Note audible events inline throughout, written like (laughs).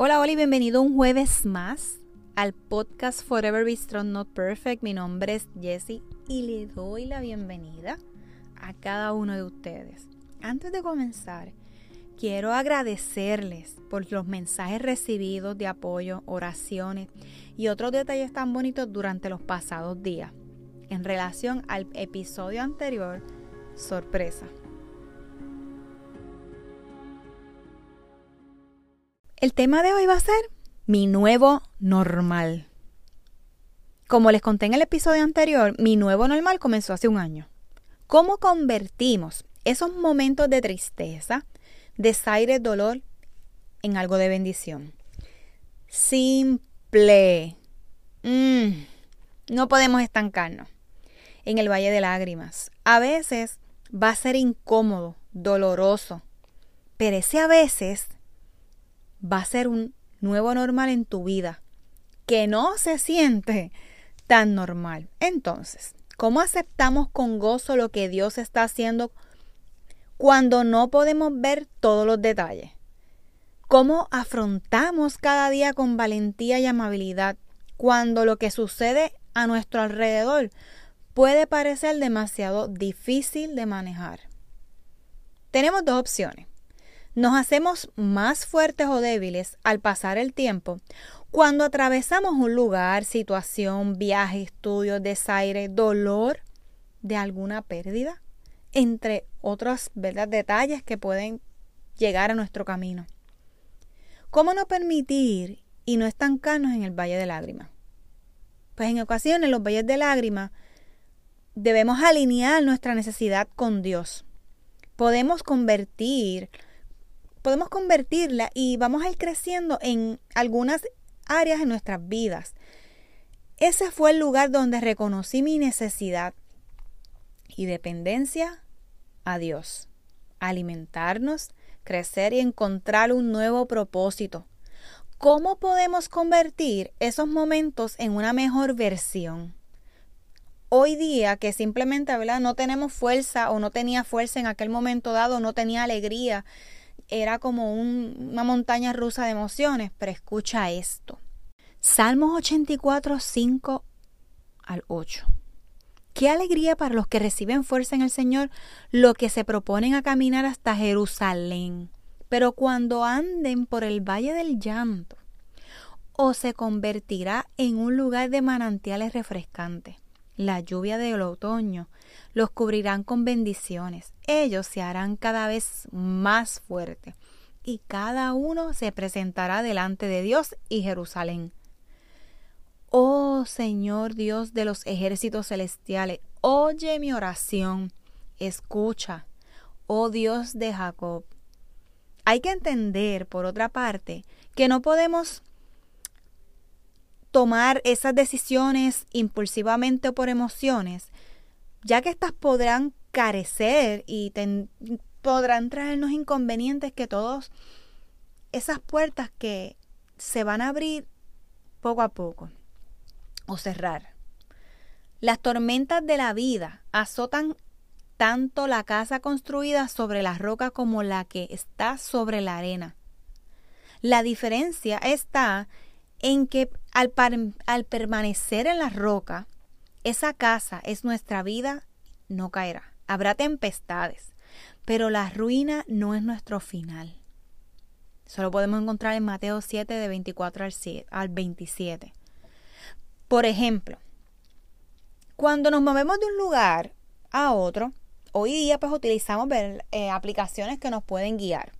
Hola, hola y bienvenido un jueves más al podcast Forever Be Strong Not Perfect. Mi nombre es Jessie y le doy la bienvenida a cada uno de ustedes. Antes de comenzar, quiero agradecerles por los mensajes recibidos de apoyo, oraciones y otros detalles tan bonitos durante los pasados días en relación al episodio anterior, sorpresa. El tema de hoy va a ser mi nuevo normal. Como les conté en el episodio anterior, mi nuevo normal comenzó hace un año. ¿Cómo convertimos esos momentos de tristeza, desaire, dolor en algo de bendición? Simple. Mm, no podemos estancarnos en el valle de lágrimas. A veces va a ser incómodo, doloroso, pero ese a veces va a ser un nuevo normal en tu vida que no se siente tan normal. Entonces, ¿cómo aceptamos con gozo lo que Dios está haciendo cuando no podemos ver todos los detalles? ¿Cómo afrontamos cada día con valentía y amabilidad cuando lo que sucede a nuestro alrededor puede parecer demasiado difícil de manejar? Tenemos dos opciones. Nos hacemos más fuertes o débiles al pasar el tiempo cuando atravesamos un lugar, situación, viaje, estudio, desaire, dolor de alguna pérdida, entre otros detalles que pueden llegar a nuestro camino. ¿Cómo no permitir y no estancarnos en el valle de lágrimas? Pues en ocasiones los valles de lágrimas debemos alinear nuestra necesidad con Dios. Podemos convertir podemos convertirla y vamos a ir creciendo en algunas áreas de nuestras vidas. Ese fue el lugar donde reconocí mi necesidad y dependencia a Dios. Alimentarnos, crecer y encontrar un nuevo propósito. ¿Cómo podemos convertir esos momentos en una mejor versión? Hoy día que simplemente ¿verdad? no tenemos fuerza o no tenía fuerza en aquel momento dado, no tenía alegría, era como una montaña rusa de emociones, pero escucha esto. Salmos 84, 5 al 8. Qué alegría para los que reciben fuerza en el Señor, los que se proponen a caminar hasta Jerusalén. Pero cuando anden por el valle del llanto, o se convertirá en un lugar de manantiales refrescantes. La lluvia del otoño los cubrirán con bendiciones. Ellos se harán cada vez más fuertes y cada uno se presentará delante de Dios y Jerusalén. Oh Señor Dios de los ejércitos celestiales, oye mi oración, escucha, oh Dios de Jacob. Hay que entender, por otra parte, que no podemos tomar esas decisiones impulsivamente o por emociones, ya que éstas podrán carecer y podrán traernos inconvenientes que todos esas puertas que se van a abrir poco a poco o cerrar. Las tormentas de la vida azotan tanto la casa construida sobre la roca como la que está sobre la arena. La diferencia está en que al, permanecer en la roca, esa casa es nuestra vida, no caerá. Habrá tempestades, pero la ruina no es nuestro final. Solo podemos encontrar en Mateo 7 de 24 al 27. Por ejemplo, cuando nos movemos de un lugar a otro, hoy día pues utilizamos eh, aplicaciones que nos pueden guiar.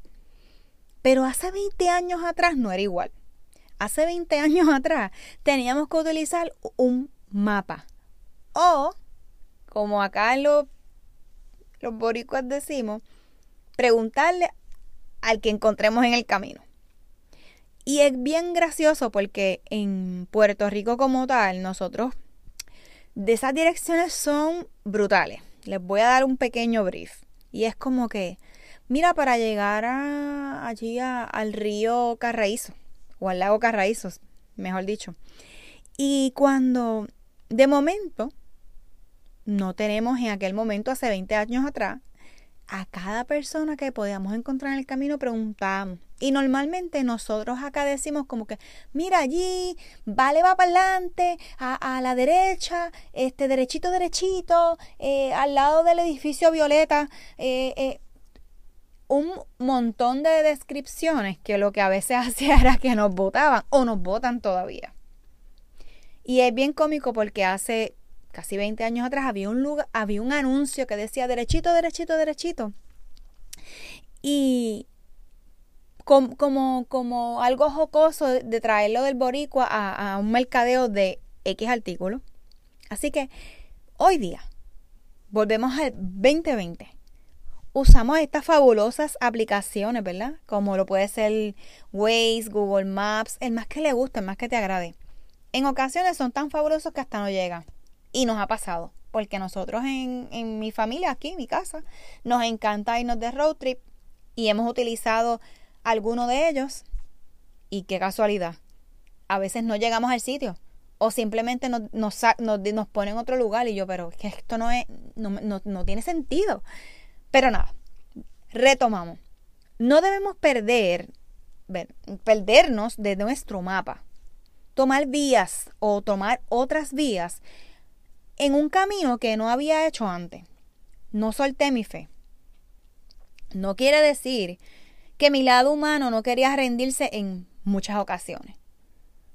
Pero hace 20 años atrás no era igual. Hace 20 años atrás teníamos que utilizar un mapa o, como acá los, los boricuas decimos, preguntarle al que encontremos en el camino. Y es bien gracioso porque en Puerto Rico como tal, nosotros, de esas direcciones son brutales. Les voy a dar un pequeño brief. Y es como que, mira, para llegar allí al río Carraízo, o al lago Carraízo, mejor dicho. Y cuando, de momento, no tenemos en aquel momento, hace 20 años atrás, a cada persona que podíamos encontrar en el camino preguntábamos, Y normalmente nosotros acá decimos como que, mira allí, vale, va para adelante, a, la derecha, este, derechito, derechito, eh, al lado del edificio Violeta, eh, eh, un montón de descripciones que lo que a veces (laughs) hacía era que nos votaban o nos votan todavía. Y es bien cómico porque hace casi 20 años atrás había un lugar, había un anuncio que decía derechito, derechito, derechito. Y como, como, algo jocoso de traerlo del boricua a, a un mercadeo de X artículo. Así que hoy día, volvemos al 2020 usamos estas fabulosas aplicaciones, ¿verdad? Como lo puede ser Waze, Google Maps, el más que le guste, el más que te agrade. En ocasiones son tan fabulosos que hasta no llegan. Y nos ha pasado, porque nosotros en, en mi familia, aquí en mi casa, nos encanta irnos de road trip y hemos utilizado alguno de ellos y qué casualidad. A veces no llegamos al sitio o simplemente nos, nos, nos, ponen en otro lugar y yo, pero que esto no, es, no, no, no tiene sentido. Pero nada, retomamos. No debemos perder, perdernos de nuestro mapa. Tomar vías o tomar otras vías en un camino que no había hecho antes. No solté mi fe. No quiere decir que mi lado humano no quería rendirse en muchas ocasiones.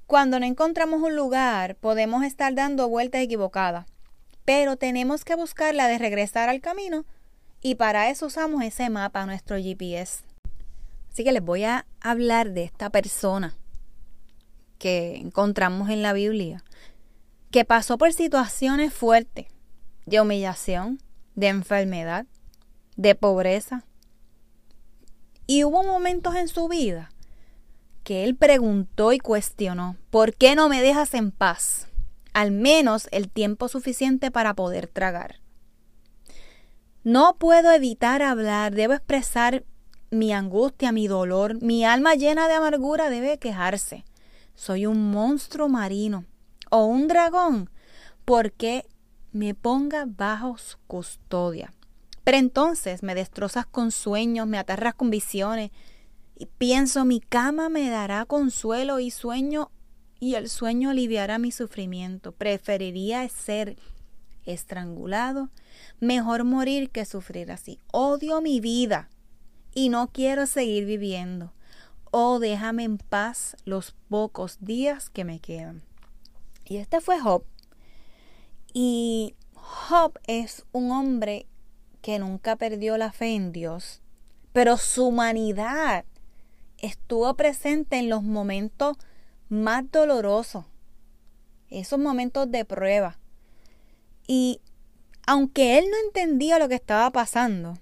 Cuando no encontramos un lugar, podemos estar dando vueltas equivocadas, pero tenemos que buscar la de regresar al camino y para eso usamos ese mapa, nuestro GPS. Así que les voy a hablar de esta persona que encontramos en la Biblia, que pasó por situaciones fuertes de humillación, de enfermedad, de pobreza, y hubo momentos en su vida que él preguntó y cuestionó, ¿por qué no me dejas en paz? Al menos el tiempo suficiente para poder tragar. No puedo evitar hablar, debo expresar mi angustia, mi dolor, mi alma llena de amargura debe quejarse. Soy un monstruo marino o un dragón, porque me ponga bajo custodia. Pero entonces me destrozas con sueños, me aterras con visiones, y pienso mi cama me dará consuelo y sueño, y el sueño aliviará mi sufrimiento. Preferiría ser estrangulado, mejor morir que sufrir así. Odio mi vida y no quiero seguir viviendo. Oh, déjame en paz los pocos días que me quedan. Y este fue Job. Y Job es un hombre que nunca perdió la fe en Dios, pero su humanidad estuvo presente en los momentos más dolorosos, esos momentos de prueba. Y aunque él no entendía lo que estaba pasando,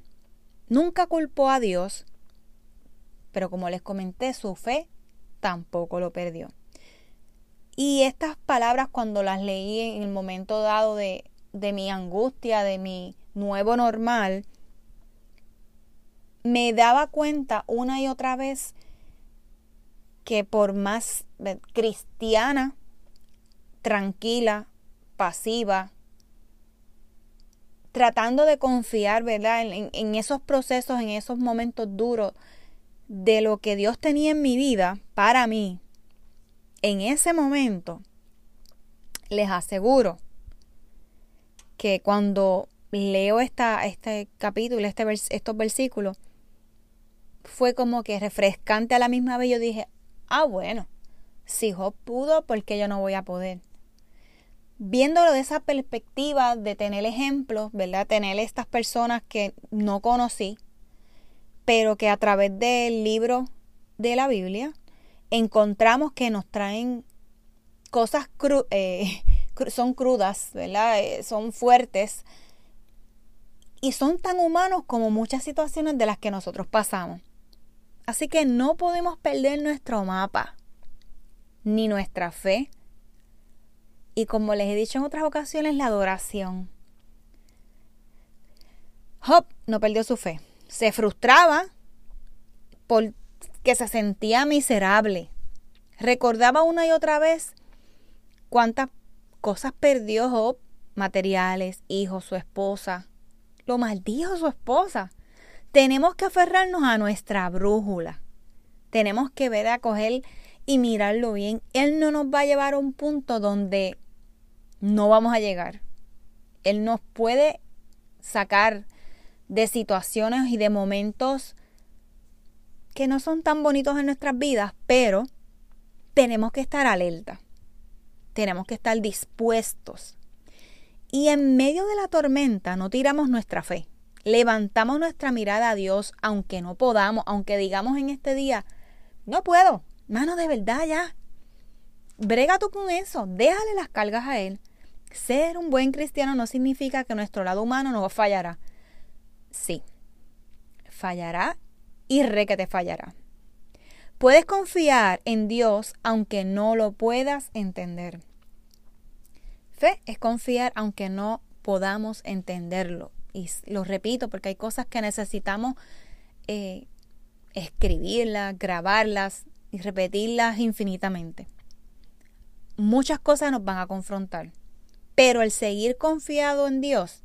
nunca culpó a Dios, pero como les comenté, su fe tampoco lo perdió. Y estas palabras cuando las leí en el momento dado de, de mi angustia, de mi nuevo normal, me daba cuenta una y otra vez que por más cristiana, tranquila, pasiva, tratando de confiar, ¿verdad? En, esos procesos, en esos momentos duros de lo que Dios tenía en mi vida para mí, en ese momento, les aseguro que cuando leo esta, este capítulo, este estos versículos, fue como que refrescante a la misma vez. Yo dije, ah, bueno, si Job pudo, ¿por qué yo no voy a poder? Viéndolo de esa perspectiva de tener ejemplos, ¿verdad? Tener estas personas que no conocí, pero que a través del libro de la Biblia encontramos que nos traen cosas eh, (laughs) son crudas, ¿verdad? Eh, son fuertes, y son tan humanos como muchas situaciones de las que nosotros pasamos. Así que no podemos perder nuestro mapa, ni nuestra fe, y como les he dicho en otras ocasiones, la adoración. Job no perdió su fe. Se frustraba porque se sentía miserable. Recordaba una y otra vez cuántas cosas perdió Job, materiales, hijos, su esposa, maldijo su esposa. Tenemos que aferrarnos a nuestra brújula. Tenemos que ver a coger y mirarlo bien. Él no nos va a llevar a un punto donde no vamos a llegar. Él nos puede sacar de situaciones y de momentos que no son tan bonitos en nuestras vidas, pero tenemos que estar alerta. Tenemos que estar dispuestos. Y en medio de la tormenta no tiramos nuestra fe. Levantamos nuestra mirada a Dios, aunque no podamos, aunque digamos en este día, no puedo, mano de verdad ya. Brega tú con eso, déjale las cargas a Él. Ser un buen cristiano no significa que nuestro lado humano no fallará. Sí, fallará y re que te fallará. Puedes confiar en Dios aunque no lo puedas entender. Fe es confiar aunque no podamos entenderlo. Y lo repito porque hay cosas que necesitamos eh, escribirlas, grabarlas y repetirlas infinitamente. Muchas cosas nos van a confrontar, pero el seguir confiado en Dios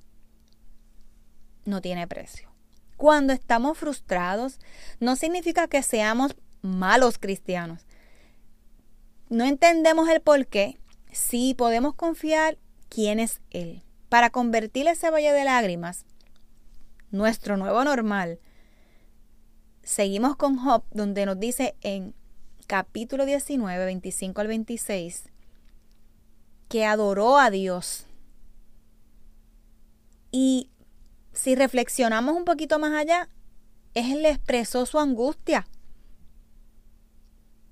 no tiene precio. Cuando estamos frustrados, no significa que seamos malos cristianos. No entendemos el por qué sí podemos confiar quién es Él. Para convertir ese valle de lágrimas, nuestro nuevo normal, seguimos con Job, donde nos dice en capítulo 19, 25 al 26, que adoró a Dios. Y si reflexionamos un poquito más allá, Él le expresó su angustia.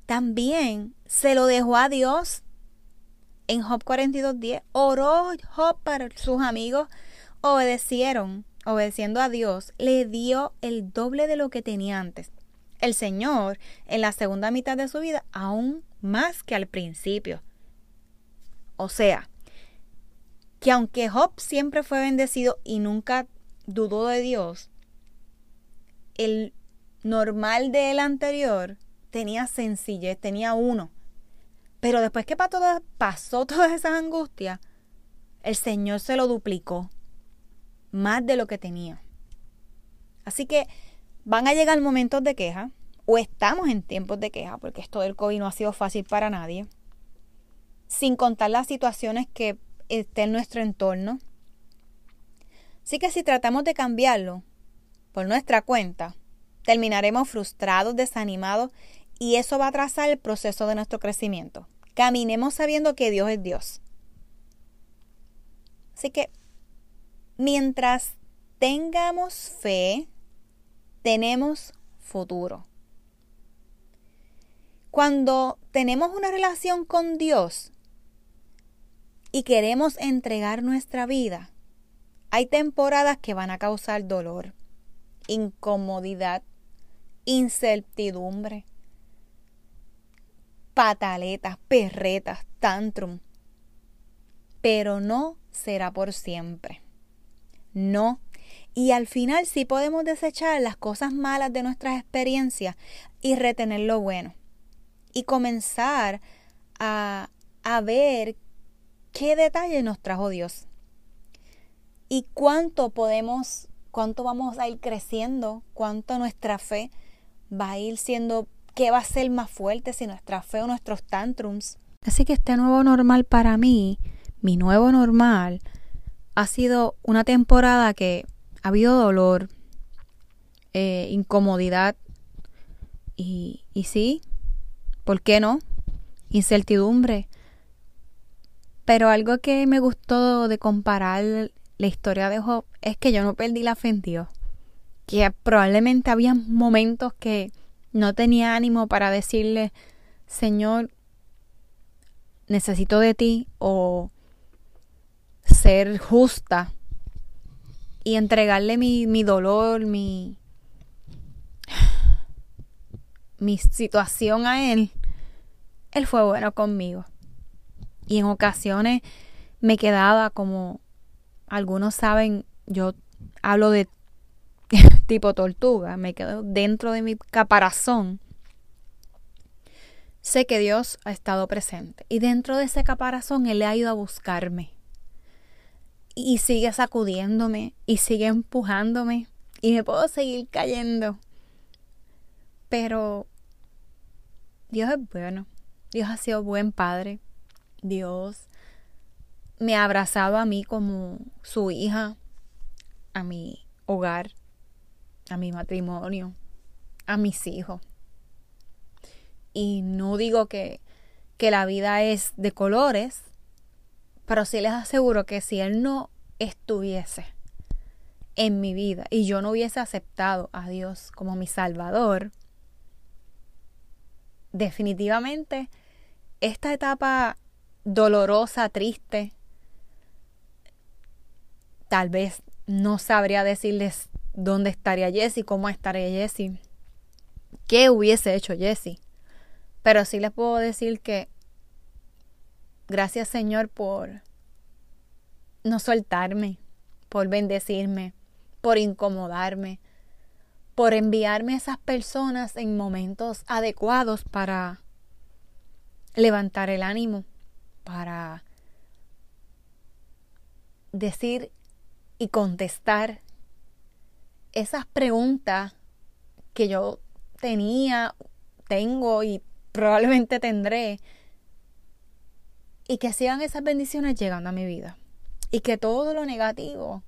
También se lo dejó a Dios en Job 42.10, oró Job para sus amigos, obedecieron, obedeciendo a Dios, le dio el doble de lo que tenía antes. El Señor, en la segunda mitad de su vida, aún más que al principio. O sea, que aunque Job siempre fue bendecido y nunca dudó de Dios, el normal de él anterior tenía sencillez, tenía uno. Pero después que pasó todas esas angustias, el Señor se lo duplicó, más de lo que tenía. Así que van a llegar momentos de queja, o estamos en tiempos de queja, porque esto del COVID no ha sido fácil para nadie, sin contar las situaciones que estén en nuestro entorno. Así que si tratamos de cambiarlo por nuestra cuenta, terminaremos frustrados, desanimados, y eso va a trazar el proceso de nuestro crecimiento. Caminemos sabiendo que Dios es Dios. Así que mientras tengamos fe, tenemos futuro. Cuando tenemos una relación con Dios y queremos entregar nuestra vida, hay temporadas que van a causar dolor, incomodidad, incertidumbre, pataletas, perretas, tantrum. Pero no será por siempre. No. Y al final sí podemos desechar las cosas malas de nuestras experiencias y retener lo bueno. Y comenzar a, a ver qué detalle nos trajo Dios. Y cuánto podemos, cuánto vamos a ir creciendo, cuánto nuestra fe va a ir siendo ¿Qué va a ser más fuerte si nuestra fe o nuestros tantrums? Así que este nuevo normal para mí, mi nuevo normal, ha sido una temporada que ha habido dolor, eh, incomodidad y, y sí, ¿por qué no? Incertidumbre. Pero algo que me gustó de comparar la historia de Job es que yo no perdí la fe en Dios. Que probablemente había momentos que no tenía ánimo para decirle, Señor, necesito de ti o ser justa y entregarle mi, mi dolor, mi, mi situación a Él, Él fue bueno conmigo. Y en ocasiones me quedaba como algunos saben, yo hablo de (laughs) tipo tortuga, me quedo dentro de mi caparazón, sé que Dios ha estado presente. Y dentro de ese caparazón Él le ha ido a buscarme. Y sigue sacudiéndome y sigue empujándome y me puedo seguir cayendo. Pero Dios es bueno. Dios ha sido buen padre. Dios me ha abrazado a mí como su hija, a mi hogar, a mi matrimonio, a mis hijos. Y no digo que, que la vida es de colores, pero sí les aseguro que si Él no estuviese en mi vida y yo no hubiese aceptado a Dios como mi Salvador, definitivamente esta etapa dolorosa, triste, tal vez no sabría decirles dónde estaría Jessie, cómo estaría Jessie, qué hubiese hecho Jessie. Pero sí les puedo decir que gracias Señor por no soltarme, por bendecirme, por incomodarme, por enviarme a esas personas en momentos adecuados para levantar el ánimo, para decir y contestar esas preguntas que yo tenía, tengo y probablemente tendré. Y que sigan esas bendiciones llegando a mi vida. Y que todo lo negativo,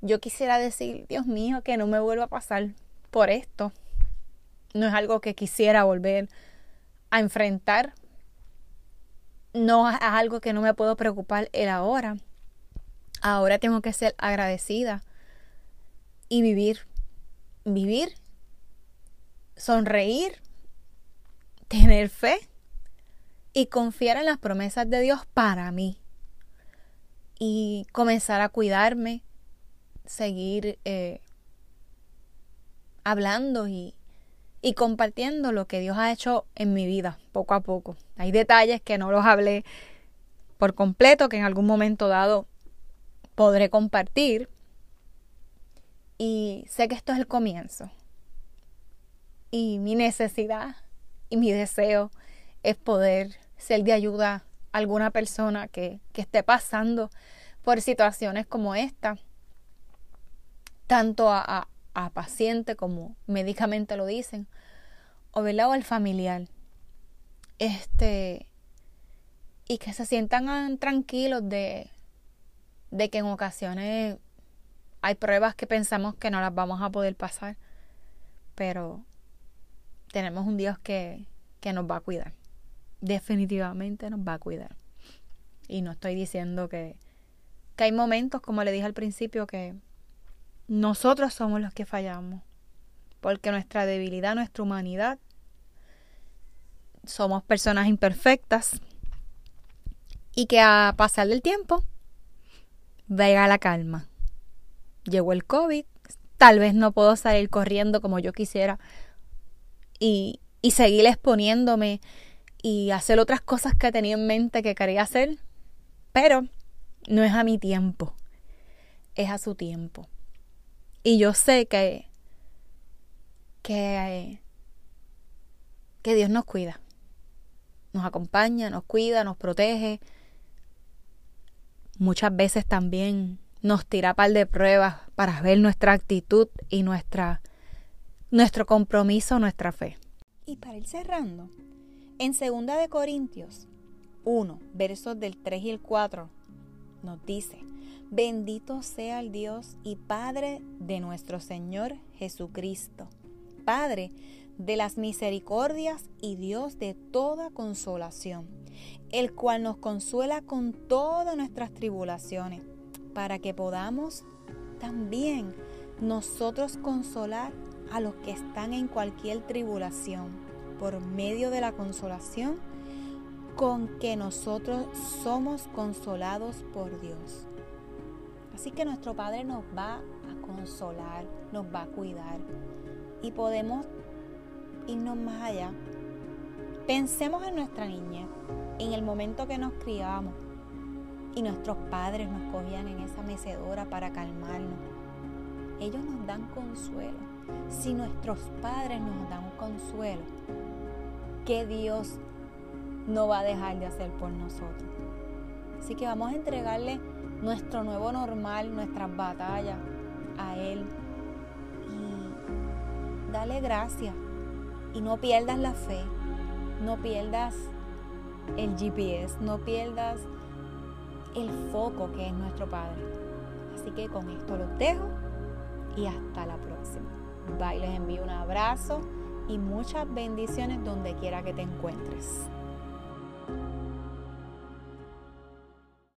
yo quisiera decir, Dios mío, que no me vuelva a pasar por esto. No es algo que quisiera volver a enfrentar. No es algo que no me puedo preocupar el ahora. Ahora tengo que ser agradecida y vivir. Vivir, sonreír, tener fe y confiar en las promesas de Dios para mí. Y comenzar a cuidarme, seguir eh, hablando y, y compartiendo lo que Dios ha hecho en mi vida, poco a poco. Hay detalles que no los hablé por completo, que en algún momento dado podré compartir. Y sé que esto es el comienzo. Y mi necesidad y mi deseo es poder ser de ayuda a alguna persona que, que esté pasando por situaciones como esta, tanto a, a, paciente como médicamente lo dicen, o, al familiar. Este, y que se sientan tranquilos de, de que en ocasiones hay pruebas que pensamos que no las vamos a poder pasar, pero tenemos un Dios que, que nos va a cuidar. Definitivamente nos va a cuidar. Y no estoy diciendo que, que hay momentos, como le dije al principio, que nosotros somos los que fallamos. Porque nuestra debilidad, nuestra humanidad, somos personas imperfectas. Y que a pasar del tiempo venga la calma. Llegó el COVID, tal vez no puedo salir corriendo como yo quisiera y, y seguir exponiéndome y hacer otras cosas que tenía en mente que quería hacer, pero no es a mi tiempo, es a su tiempo. Y yo sé que, que, que Dios nos cuida, nos acompaña, nos cuida, nos protege muchas veces también nos tira par de pruebas para ver nuestra actitud y nuestra, nuestro compromiso, nuestra fe. Y para ir cerrando, en 2 de Corintios 1, versos del 3 y el 4, nos dice, bendito sea el Dios y Padre de nuestro Señor Jesucristo, Padre de las misericordias y Dios de toda consolación el cual nos consuela con todas nuestras tribulaciones, para que podamos también nosotros consolar a los que están en cualquier tribulación, por medio de la consolación con que nosotros somos consolados por Dios. Así que nuestro Padre nos va a consolar, nos va a cuidar y podemos irnos más allá. Pensemos en nuestra niñez en el momento que nos criábamos y nuestros padres nos cogían en esa mecedora para calmarnos. Ellos nos dan consuelo. Si nuestros padres nos dan consuelo, ¿qué Dios no va a dejar de hacer por nosotros? Así que vamos a entregarle nuestro nuevo normal, nuestras batallas a Él. Y dale gracias. Y no pierdas la fe no pierdas el GPS, no pierdas el foco que es nuestro Padre. Así que con esto los dejo y hasta la próxima. Bye, les envío un abrazo y muchas bendiciones donde quiera que te encuentres.